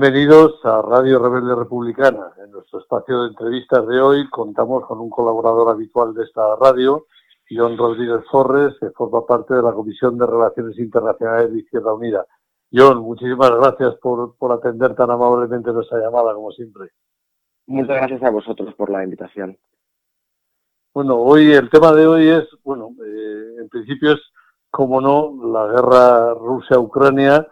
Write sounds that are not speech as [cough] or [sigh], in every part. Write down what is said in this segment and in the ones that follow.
Bienvenidos a Radio Rebelde Republicana. En nuestro espacio de entrevistas de hoy contamos con un colaborador habitual de esta radio, John Rodríguez Forres, que forma parte de la Comisión de Relaciones Internacionales de Izquierda Unida. John, muchísimas gracias por, atender tan amablemente nuestra llamada, como siempre. Muchas gracias a vosotros por la invitación. Bueno, hoy el tema de hoy es, bueno, eh, en principio es, como no, la guerra Rusia-Ucrania,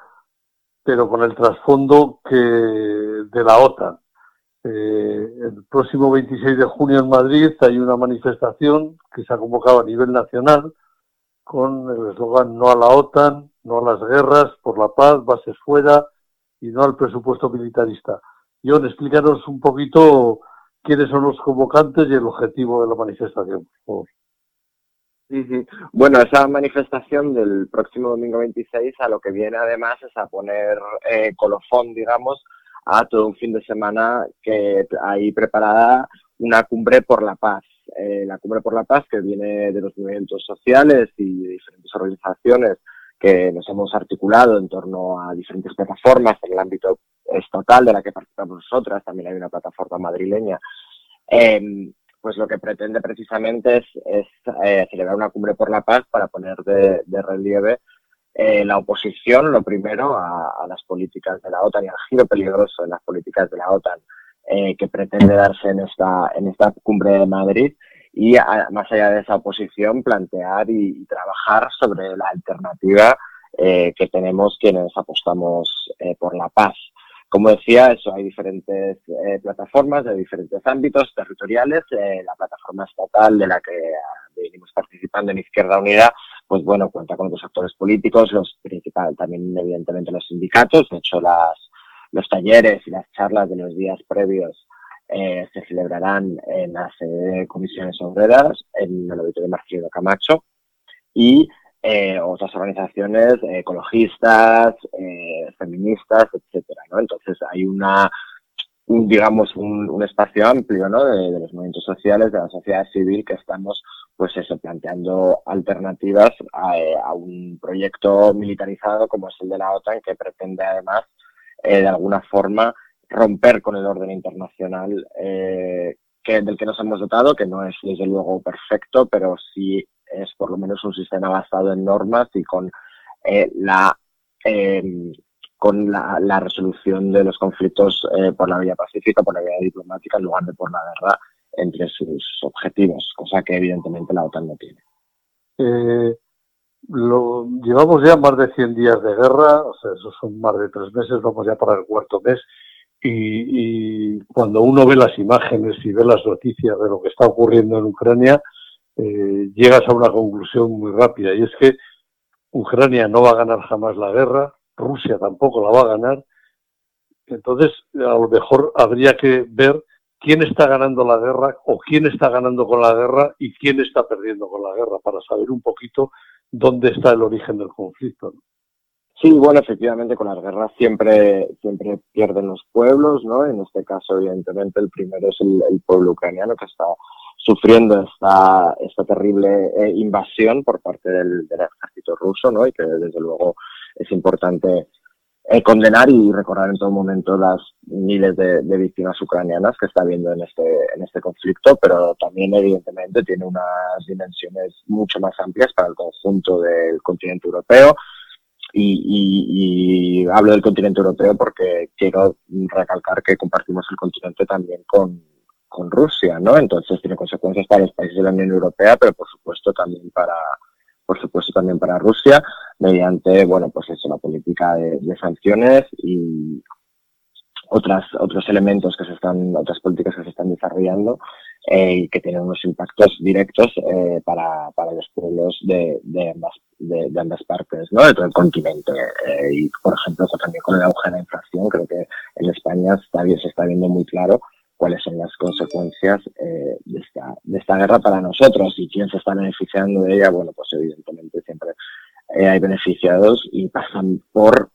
pero con el trasfondo que de la OTAN. Eh, el próximo 26 de junio en Madrid hay una manifestación que se ha convocado a nivel nacional con el eslogan No a la OTAN, no a las guerras, por la paz, bases fuera y no al presupuesto militarista. John, explícanos un poquito quiénes son los convocantes y el objetivo de la manifestación, por favor. Bueno, esa manifestación del próximo domingo 26 a lo que viene además es a poner eh, colofón, digamos, a todo un fin de semana que hay preparada una cumbre por la paz. Eh, la cumbre por la paz que viene de los movimientos sociales y de diferentes organizaciones que nos hemos articulado en torno a diferentes plataformas en el ámbito estatal de la que participamos nosotras, también hay una plataforma madrileña, em, pues lo que pretende precisamente es, eh, celebrar una cumbre por la paz para poner de, relieve eh, la oposición, lo primero, a, las políticas de la OTAN y al giro peligroso en las políticas de la OTAN eh, que pretende darse en esta, en esta cumbre de Madrid y más allá de esa oposición plantear y, trabajar sobre la alternativa eh, que tenemos quienes apostamos eh, por la paz. Como decía, eso hay diferentes eh, plataformas de diferentes ámbitos territoriales. la plataforma estatal de la que venimos participando en Izquierda Unida, pues bueno, cuenta con otros actores políticos, los principales, también evidentemente los sindicatos. De hecho, las, los talleres y las charlas de los días previos eh, se celebrarán en las comisiones obreras, en el auditorio Marcelino Camacho y eh, otras organizaciones ecologistas, eh, feministas, etcétera, ¿no? Entonces hay una, un, digamos, un, espacio amplio, ¿no? De, los movimientos sociales, de la sociedad civil, que estamos, pues eso, planteando alternativas a, a un proyecto militarizado como es el de la OTAN, que pretende además, de alguna forma, romper con el orden internacional eh, que, del que nos hemos dotado, que no es desde luego perfecto, pero sí es por lo menos un sistema basado en normas y con eh, la em, con la, resolución de los conflictos eh, por la vía pacífica, por la vía diplomática, en lugar de por la guerra entre sus objetivos, cosa que evidentemente la OTAN no tiene. lo, llevamos ya más de 100 días de guerra, o sea, esos son más de tres meses, vamos ya para el cuarto mes, y, cuando uno ve las imágenes y ve las noticias de lo que está ocurriendo en Ucrania, eh, llegas a una conclusión muy rápida y es que Ucrania no va a ganar jamás la guerra, Rusia tampoco la va a ganar. Entonces, a lo mejor habría que ver quién está ganando la guerra o quién está ganando con la guerra y quién está perdiendo con la guerra para saber un poquito dónde está el origen del conflicto. Sí, bueno, efectivamente con las guerras siempre, siempre pierden los pueblos, ¿no? En este caso, evidentemente, el primero es el, pueblo ucraniano que está sufriendo esta, esta terrible eh, invasión por parte del, ejército ruso, ¿no? Y que desde luego es importante eh, condenar y recordar en todo momento las miles de, de, víctimas ucranianas que está habiendo en este, en este conflicto, pero también evidentemente tiene unas dimensiones mucho más amplias para el conjunto del continente europeo y, hablo del continente europeo porque quiero recalcar que compartimos el continente también con, Rusia, ¿no? Entonces tiene consecuencias para los países de la Unión Europea, pero por supuesto también para por supuesto también para Rusia mediante bueno pues eso la política de, de sanciones y otras otros elementos que se están otras políticas que se están desarrollando eh, y que tienen unos impactos directos eh, para, para, los pueblos de, de, ambas, de, ambas partes, ¿no? de todo el continente. Eh, y, por ejemplo, también con el auge de la inflación, creo que en España está, se está viendo muy claro cuáles son las consecuencias de, esta, de esta guerra para nosotros y quién se está beneficiando de ella. Bueno, pues evidentemente siempre hay beneficiados y pasan por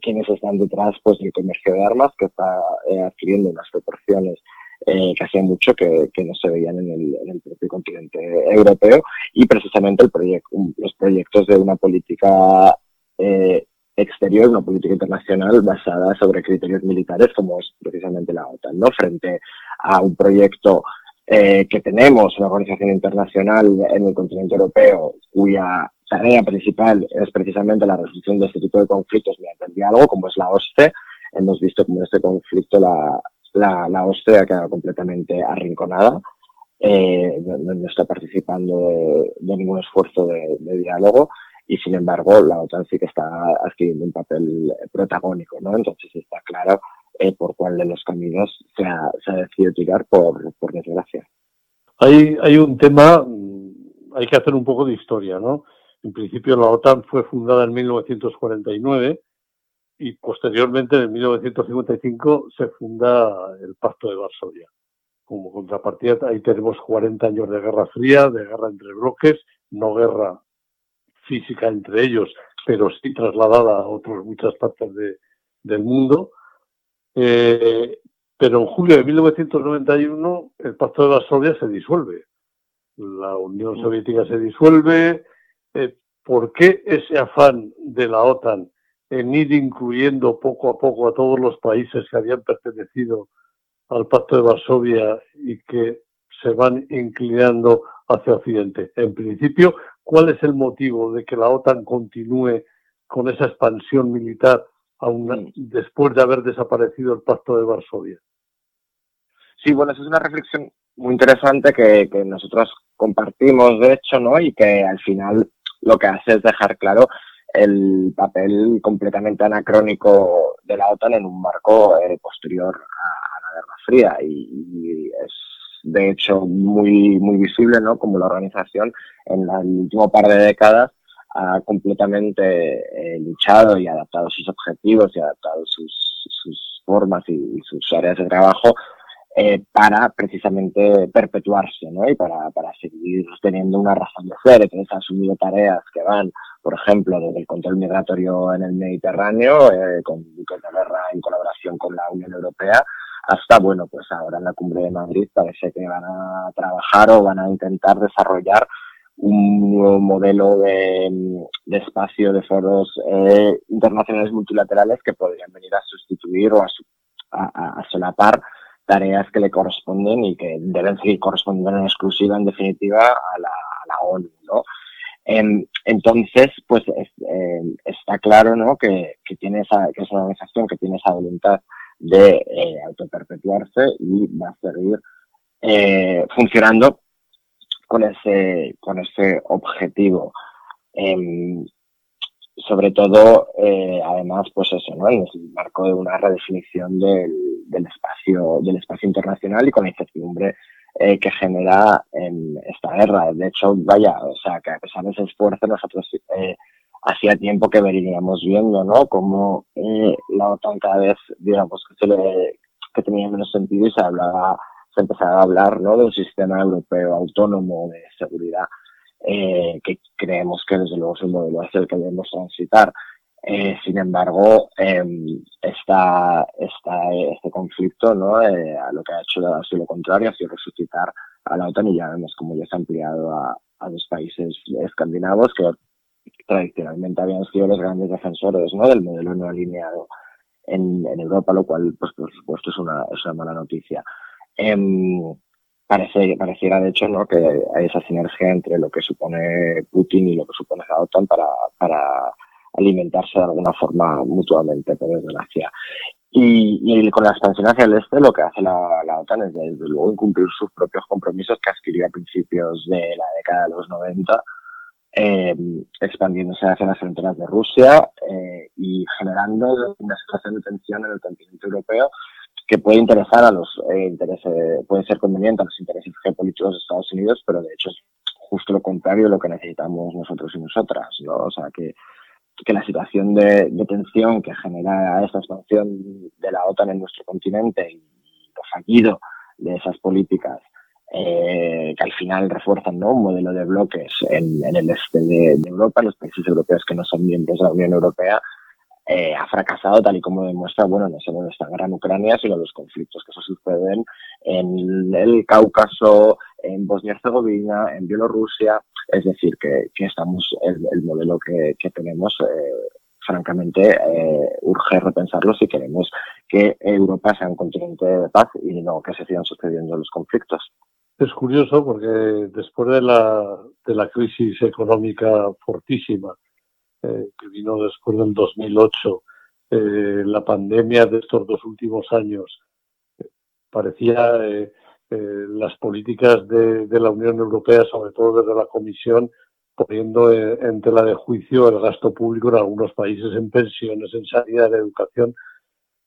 quienes están detrás pues del comercio de armas que está adquiriendo unas proporciones eh, que hacía mucho que, no se veían en el, propio continente europeo y precisamente el los proyectos de una política eh, exterior, una política internacional basada sobre criterios militares como es precisamente la OTAN, ¿no? Frente a un proyecto eh, que tenemos, una organización internacional en el continente europeo cuya tarea principal es precisamente la resolución de este tipo de conflictos mediante el diálogo, como es la OSCE. Hemos visto como en este conflicto la, la, la ha quedado completamente arrinconada. Eh, no, está participando de, ningún esfuerzo de, diálogo y sin embargo la OTAN sí que está adquiriendo un papel protagónico, ¿no? Entonces está claro eh, por cuál de los caminos se ha, decidido tirar por, por desgracia. Hay, hay un tema, mm, hay que hacer un poco de historia, ¿no? En principio la OTAN fue fundada en 1949 y posteriormente en 1955 se funda el Pacto de Varsovia. Como contrapartida ahí tenemos 40 años de guerra fría, de guerra entre bloques, no guerra física entre ellos, pero sí trasladada a otras muchas partes del mundo. Eh, pero en julio de 1991 el Pacto de Varsovia se disuelve. La Unión Soviética se disuelve. Eh, ¿Por qué ese afán de la OTAN en ir incluyendo poco a poco a todos los países que habían pertenecido al Pacto de Varsovia y que se van inclinando hacia Occidente. En principio, ¿cuál es el motivo de que la OTAN continúe con esa expansión militar aún después de haber desaparecido el Pacto de Varsovia? Sí, bueno, esa es una reflexión muy interesante que, que nosotros compartimos, de hecho, ¿no? Y que al final lo que hace es dejar claro el papel completamente anacrónico de la OTAN en un marco eh, posterior a, la Guerra Fría. Y, es de hecho muy muy visible no como la organización en el último par de décadas ha completamente eh, luchado y adaptado sus objetivos y adaptado sus, sus formas y, sus áreas de trabajo eh, para precisamente perpetuarse ¿no? y para, para seguir teniendo una razón de ser. Entonces ha asumido tareas que van por ejemplo, desde el control migratorio en el Mediterráneo, eh, con buques de guerra en colaboración con la Unión Europea, hasta, bueno, pues ahora en la cumbre de Madrid parece que van a trabajar o van a intentar desarrollar un nuevo modelo de, espacio de foros eh, internacionales multilaterales que podrían venir a sustituir o a, a, solapar tareas que le corresponden y que deben seguir correspondiendo en exclusiva, en definitiva, a la, a la ONU, ¿no? Em, entonces, pues em, está claro ¿no? que, tiene esa, que es una organización que tiene esa voluntad de eh, autoperpetuarse y va a seguir eh, funcionando con ese, con ese objetivo. Em, sobre todo, eh, además, pues eso, ¿no? En el marco de una redefinición del, del, espacio, del espacio internacional y con la incertidumbre eh, que genera en esta guerra. De hecho, vaya, o sea, que a pesar de ese esfuerzo, nosotros eh, hacía tiempo que veníamos viendo, ¿no? Como eh, la OTAN cada vez, digamos, que, se le, que tenía menos sentido y se hablaba, se empezaba a hablar, ¿no? De un sistema europeo autónomo de seguridad eh, que creemos que desde luego es el modelo hacia el que debemos transitar. Eh, sin embargo, eh, esta, este conflicto ¿no? Eh, lo que ha hecho ha sido lo contrario, ha sido resucitar a la OTAN y ya vemos cómo ya se ha ampliado a, a los países escandinavos que tradicionalmente habían sido los grandes defensores ¿no? del modelo no alineado en, en Europa, lo cual, pues, por supuesto, es una, es una mala noticia. Em, parece, pareciera, de hecho, ¿no? que hay esa sinergia entre lo que supone Putin y lo que supone la OTAN para, para alimentarse de alguna forma mutuamente, por desgracia. Y, y, con la expansión hacia el este lo que hace la, la, OTAN es desde luego incumplir sus propios compromisos que adquirió a principios de la década de los 90, eh, expandiéndose hacia las fronteras de Rusia eh, y generando una situación de tensión en el continente europeo que puede interesar a los eh, intereses, puede ser conveniente a los intereses geopolíticos de Estados Unidos, pero de hecho es justo lo contrario de lo que necesitamos nosotros y nosotras, ¿no? O sea que que la situación de, tensión que genera esta expansión de la OTAN en nuestro continente y lo fallido de esas políticas eh, que al final refuerzan ¿no? un modelo de bloques en, el este de, Europa, los países europeos que no son miembros de la Unión Europea, eh, ha fracasado tal y como demuestra, bueno, no solo esta gran Ucrania, sino los conflictos que se suceden en el Cáucaso, en Bosnia-Herzegovina, en Bielorrusia, es decir, que, que estamos, el, el modelo que, que tenemos eh, francamente eh, urge repensarlo si queremos que Europa sea un continente de paz y no que se sigan sucediendo los conflictos. Es curioso porque después de la, de la crisis económica fortísima eh, que vino después del 2008, eh, la pandemia de estos dos últimos años, parecía las políticas de, de la Unión Europea, sobre todo desde la Comisión, poniendo en tela de juicio el gasto público en algunos países en pensiones, en sanidad, en educación.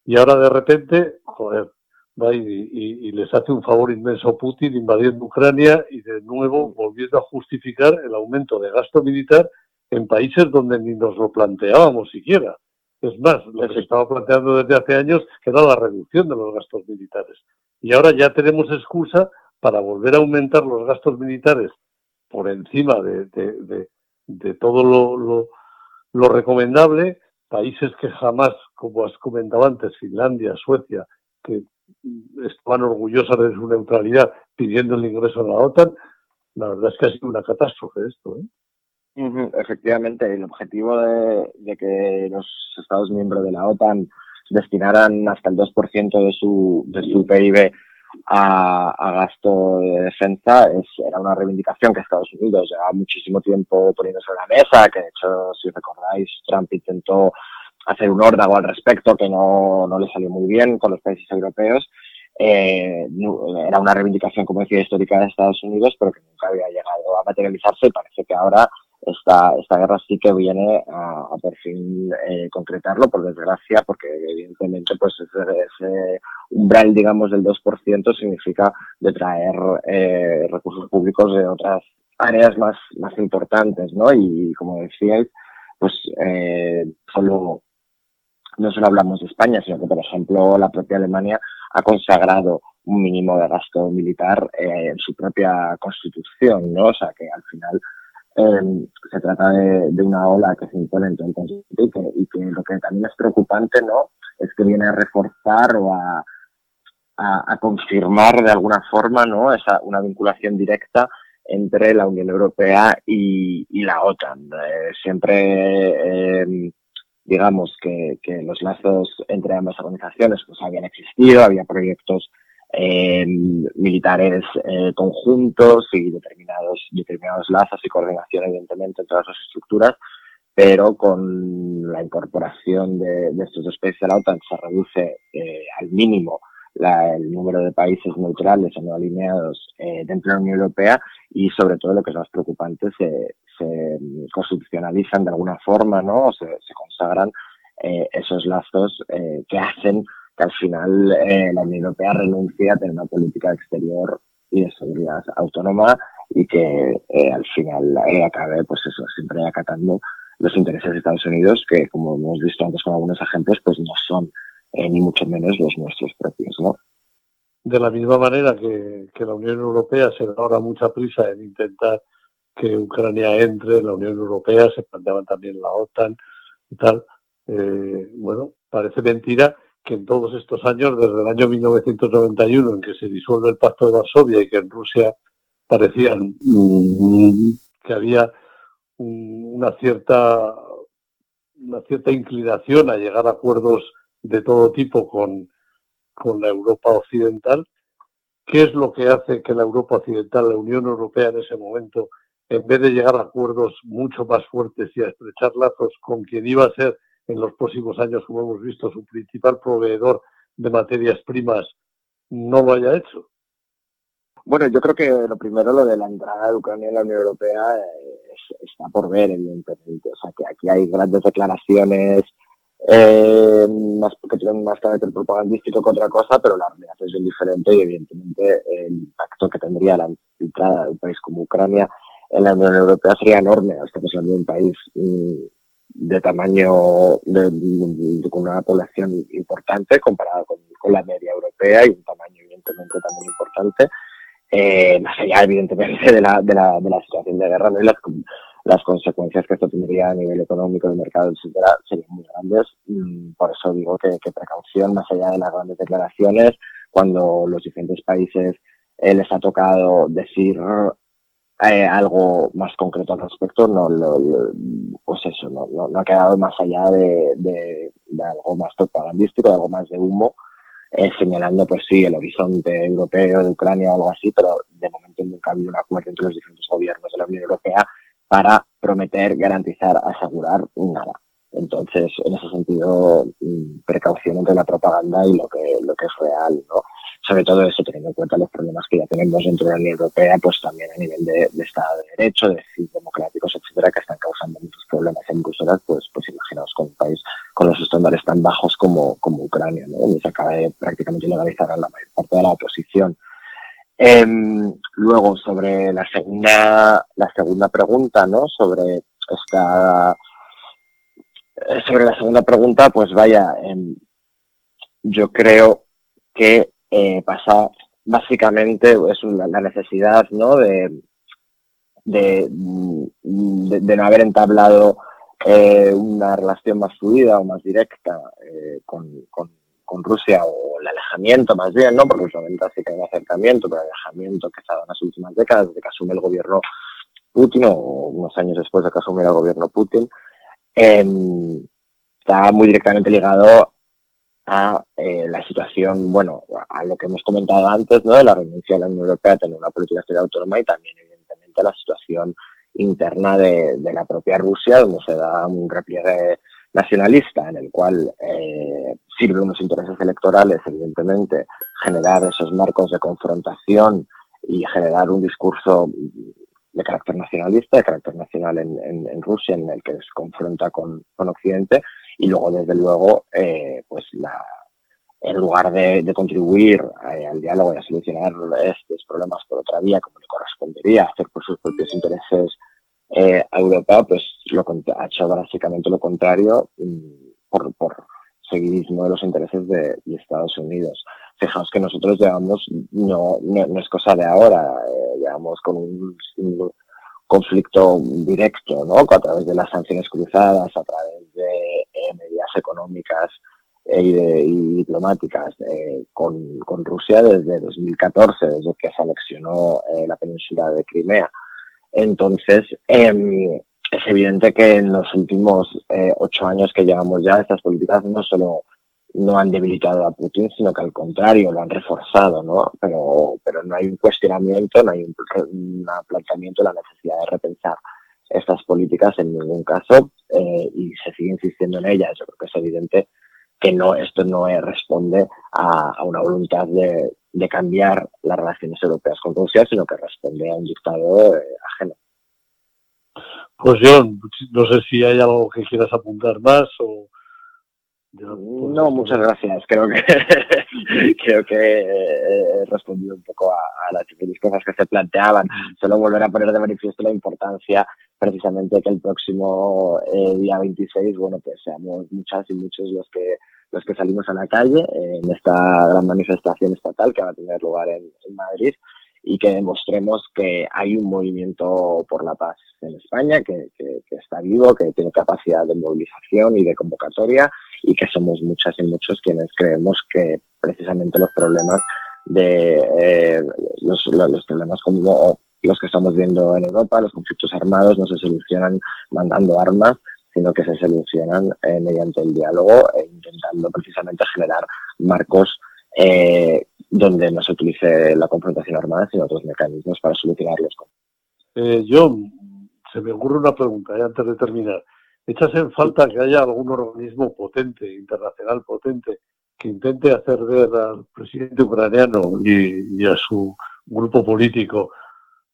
Y ahora de repente, joder, va y, les hace un favor inmenso Putin invadiendo Ucrania y de nuevo volviendo a justificar el aumento de gasto militar en países donde ni nos lo planteábamos siquiera. Es más, lo que se estaba planteando desde hace años era la reducción de los gastos militares. Y ahora ya tenemos excusa para volver a aumentar los gastos militares por encima de, todo lo, recomendable, países que jamás, como has comentado antes, Finlandia, Suecia, que estaban orgullosas de su neutralidad pidiendo el ingreso a la OTAN, la verdad es que ha sido una catástrofe esto. ¿eh? Efectivamente, el objetivo de, de, que los Estados miembros de la OTAN destinaran hasta el 2% de su, de su PIB a, gasto de defensa es, era una reivindicación que Estados Unidos llevaba muchísimo tiempo poniéndose en la mesa, que de hecho, si recordáis, Trump intentó hacer un órdago al respecto que no, no le salió muy bien con los países europeos. Eh, era una reivindicación, como decía, histórica de Estados Unidos, pero que nunca había llegado a materializarse parece que ahora esta, esta guerra sí que viene a, por fin eh, concretarlo, por desgracia, porque evidentemente pues ese, umbral, digamos, del 2% significa detraer eh, recursos públicos de otras áreas más, más importantes, ¿no? Y como decíais, pues eh, solo, no solo hablamos de España, sino que, por ejemplo, la propia Alemania ha consagrado un mínimo de gasto militar en su propia constitución, ¿no? O sea, que al final Em, se trata de, una ola que se impone en todo el continente y que, lo que también es preocupante no es que viene a reforzar o a, a, confirmar de alguna forma no esa una vinculación directa entre la Unión Europea y, y la OTAN. Eh, siempre em, digamos que, que los lazos entre ambas organizaciones pues habían existido había proyectos eh, militares eh, conjuntos y determinados, determinados lazos y coordinación, evidentemente, en todas las estructuras, pero con la incorporación de, estos dos países a la OTAN se reduce eh, al mínimo el número de países neutrales o no alineados eh, dentro de la Unión Europea y sobre todo lo que es más preocupante se, se constitucionalizan de alguna forma no o se, se consagran esos lazos que hacen que al final eh, la Unión Europea renuncia a tener una política exterior y de seguridad autónoma y que eh, al final eh, acabe, pues eso, siempre acatando los intereses de Estados Unidos, que como hemos visto antes con algunos ejemplos, pues no son ni mucho menos los nuestros propios, ¿no? De la misma manera que, que la Unión Europea se da ahora mucha prisa en intentar que Ucrania entre en la Unión Europea, se planteaban también la OTAN y tal. bueno, parece mentira que en todos estos años, desde el año 1991, en que se disuelve el Pacto de Varsovia y que en Rusia parecían mm, que había una cierta una cierta inclinación a llegar a acuerdos de todo tipo con, con la Europa occidental. ¿Qué es lo que hace que la Europa occidental, la Unión Europea en ese momento, en vez de llegar a acuerdos mucho más fuertes y a estrechar lazos con quien iba a ser en los próximos años, como hemos visto, su principal proveedor de materias primas no lo haya hecho? Bueno, yo creo que lo primero, lo de la entrada de Ucrania en la Unión Europea, está por ver, evidentemente. O sea, que aquí hay grandes declaraciones, eh, más porque tienen más carácter propagandístico que otra cosa, pero la realidad es bien diferente y, evidentemente, el impacto que tendría la entrada de un país como Ucrania en la Unión Europea sería enorme. Estamos hablando de un país mm, de tamaño, de, con una población importante comparada con, la media europea y un tamaño evidentemente también importante, eh, más allá evidentemente de la, de la, de la situación de guerra ¿no? y las, las consecuencias que esto tendría a nivel económico, de mercado, etcétera, serían muy grandes. Mm, por eso digo que, precaución, más allá de las grandes declaraciones, cuando los diferentes países eh, les ha tocado decir eh, algo más concreto al respecto, no, pues eso, no, no, ha quedado más allá de, de, algo más propagandístico, de algo más de humo, eh, señalando, pues sí, el horizonte europeo de Ucrania o algo así, pero de momento nunca ha habido un acuerdo entre los diferentes gobiernos de la Unión Europea para prometer, garantizar, asegurar nada. Entonces, en ese sentido, mm, precaución entre la propaganda y lo que, lo que es real, ¿no? Sobre todo eso, teniendo en cuenta los problemas que ya tenemos dentro de la Unión Europea, pues también a nivel de, Estado de Derecho, de democráticos, etcétera, que están causando muchos problemas en Bruselas, pues, pues imaginaos con un país con los estándares tan bajos como, como Ucrania, ¿no? donde se acaba de prácticamente legalizar a la mayor parte de la oposición. Em, luego, sobre la segunda, la segunda pregunta, ¿no? Sobre esta sobre la segunda pregunta, pues vaya, em, yo creo que eh, pasa básicamente es la necesidad ¿no? de, de, no haber entablado eh, una relación más fluida o más directa eh, con, con, Rusia o el alejamiento más bien, ¿no? porque últimamente sí que hay un acercamiento, pero el alejamiento que se ha dado en las últimas décadas, desde que asume el gobierno Putin o unos años después de que asumiera el gobierno Putin, em, está muy directamente ligado a eh, la situación, bueno, a lo que hemos comentado antes, ¿no? De la renuncia de la Unión Europea a tener una política exterior autónoma y también, evidentemente, a la situación interna de, la propia Rusia, donde se da un repliegue nacionalista en el cual eh, sirve unos intereses electorales, evidentemente, generar esos marcos de confrontación y generar un discurso de carácter nacionalista, de carácter nacional en, Rusia, en el que se confronta con, con Occidente, y luego, desde luego, eh, pues en lugar de, contribuir eh, al diálogo y a solucionar estos problemas por otra vía, como le correspondería hacer por sus propios intereses eh, a Europa, pues lo ha hecho básicamente lo contrario mm, por, por seguidismo de los intereses de, Estados Unidos. Fijaos que nosotros llevamos, no, no, es cosa de ahora, llevamos con un, un, conflicto directo, ¿no? A través de las sanciones cruzadas, a través de medidas económicas eh, y, diplomáticas eh, con, Rusia desde 2014, desde que se anexionó eh, la península de Crimea. Entonces, em, es evidente que en los últimos ocho años que llevamos ya, estas políticas no solo no han debilitado a Putin, sino que al contrario, lo han reforzado, ¿no? Pero, pero no hay un cuestionamiento, no hay un, un planteamiento de la necesidad de repensar estas políticas en ningún caso eh, y se sigue insistiendo en ellas. Yo creo que es evidente que no esto no responde a, una voluntad de, cambiar las relaciones europeas con Rusia, sino que responde a un dictado eh, ajeno. Pues yo no sé si hay algo que quieras apuntar más o no, muchas gracias. Creo que [laughs] creo que he respondido un poco a, las diferentes cosas que se planteaban. Solo volver a poner de manifiesto la importancia precisamente que el próximo eh, día 26, bueno, pues seamos muchas y muchos los que los que salimos a la calle en esta gran manifestación estatal que va a tener lugar en, Madrid y que demostremos que hay un movimiento por la paz en España, que, está vivo, que tiene capacidad de movilización y de convocatoria y que somos muchas y muchos quienes creemos que precisamente los problemas de eh, los, problemas como los que estamos viendo en Europa, los conflictos armados, no se solucionan mandando armas, sino que se solucionan eh, mediante el diálogo e intentando precisamente generar marcos eh, donde no se utilice la confrontación armada, sino otros mecanismos para solucionarlos. Eh, John, se me ocurre una pregunta antes de terminar. ¿Echas en falta que haya algún organismo potente, internacional potente, que intente hacer ver al presidente ucraniano y, a su grupo político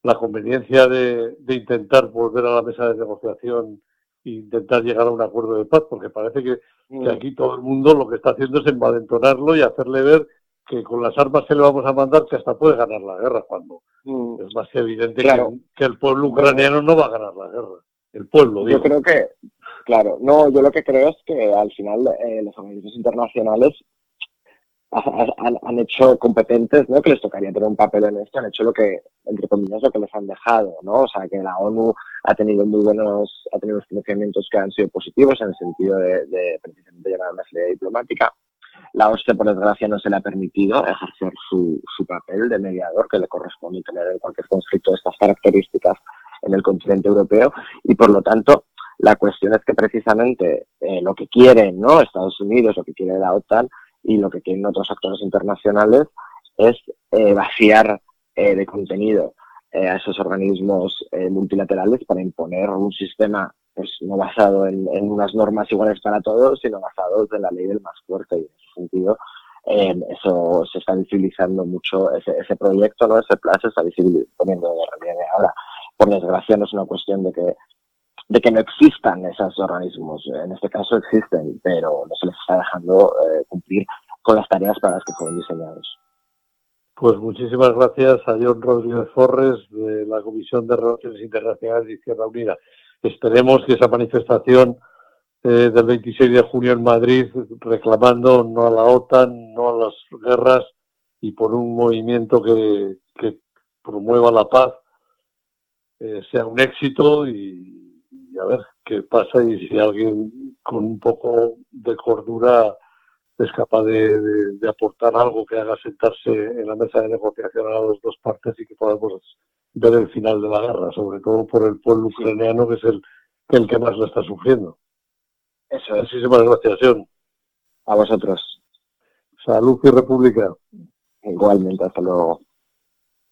la conveniencia de, intentar volver a la mesa de negociación e intentar llegar a un acuerdo de paz? Porque parece que, mm. aquí todo el mundo lo que está haciendo es envalentonarlo y hacerle ver que con las armas que le vamos a mandar que hasta puede ganar la guerra cuando mm. es más que evidente que, el pueblo ucraniano no va a ganar la guerra. El pueblo, Yo creo que Claro, no, yo lo que creo es que al final eh, los organismos internacionales han, hecho competentes, ¿no? Que les tocaría tener un papel en esto, han hecho lo que, entre comillas, lo que les han dejado, ¿no? O sea, que la ONU ha tenido muy buenos, ha tenido unos que han sido positivos en el sentido de, precisamente llevar una salida diplomática, La OSCE, por desgracia, no se le ha permitido ejercer su, su papel de mediador que le corresponde tener en cualquier conflicto de estas características en el continente europeo y, por lo tanto, la cuestión es que precisamente eh, lo que quieren ¿no? Estados Unidos, lo que quiere la OTAN y lo que quieren otros actores internacionales es eh, vaciar eh, de contenido a esos organismos multilaterales para imponer un sistema pues, no basado en, unas normas iguales para todos, sino basado en la ley del más fuerte. Y sentido, eso se está visibilizando mucho, ese, ese proyecto, ¿no? ese plan se está poniendo de relieve ahora. Por desgracia, no es una cuestión de que de que no existan esos organismos. En este caso existen, pero no se les está dejando eh, cumplir con las tareas para las que fueron diseñados. Pues muchísimas gracias a John Rodríguez Forres de la Comisión de Relaciones Internacionales de Izquierda Unida. Esperemos que esa manifestación eh, del 26 de junio en Madrid, reclamando no a la OTAN, no a las guerras y por un movimiento que, promueva la paz, eh, sea un éxito y, y a ver qué pasa y si alguien con un poco de cordura es capaz de, aportar algo que haga sentarse en la mesa de negociación a las dos partes y que podamos ver el final de la guerra, sobre todo por el pueblo ucraniano que es el, el que más lo está sufriendo. Eso es. Muchísimas gracias, John. A vosotros. Salud y República. Igualmente, hasta luego.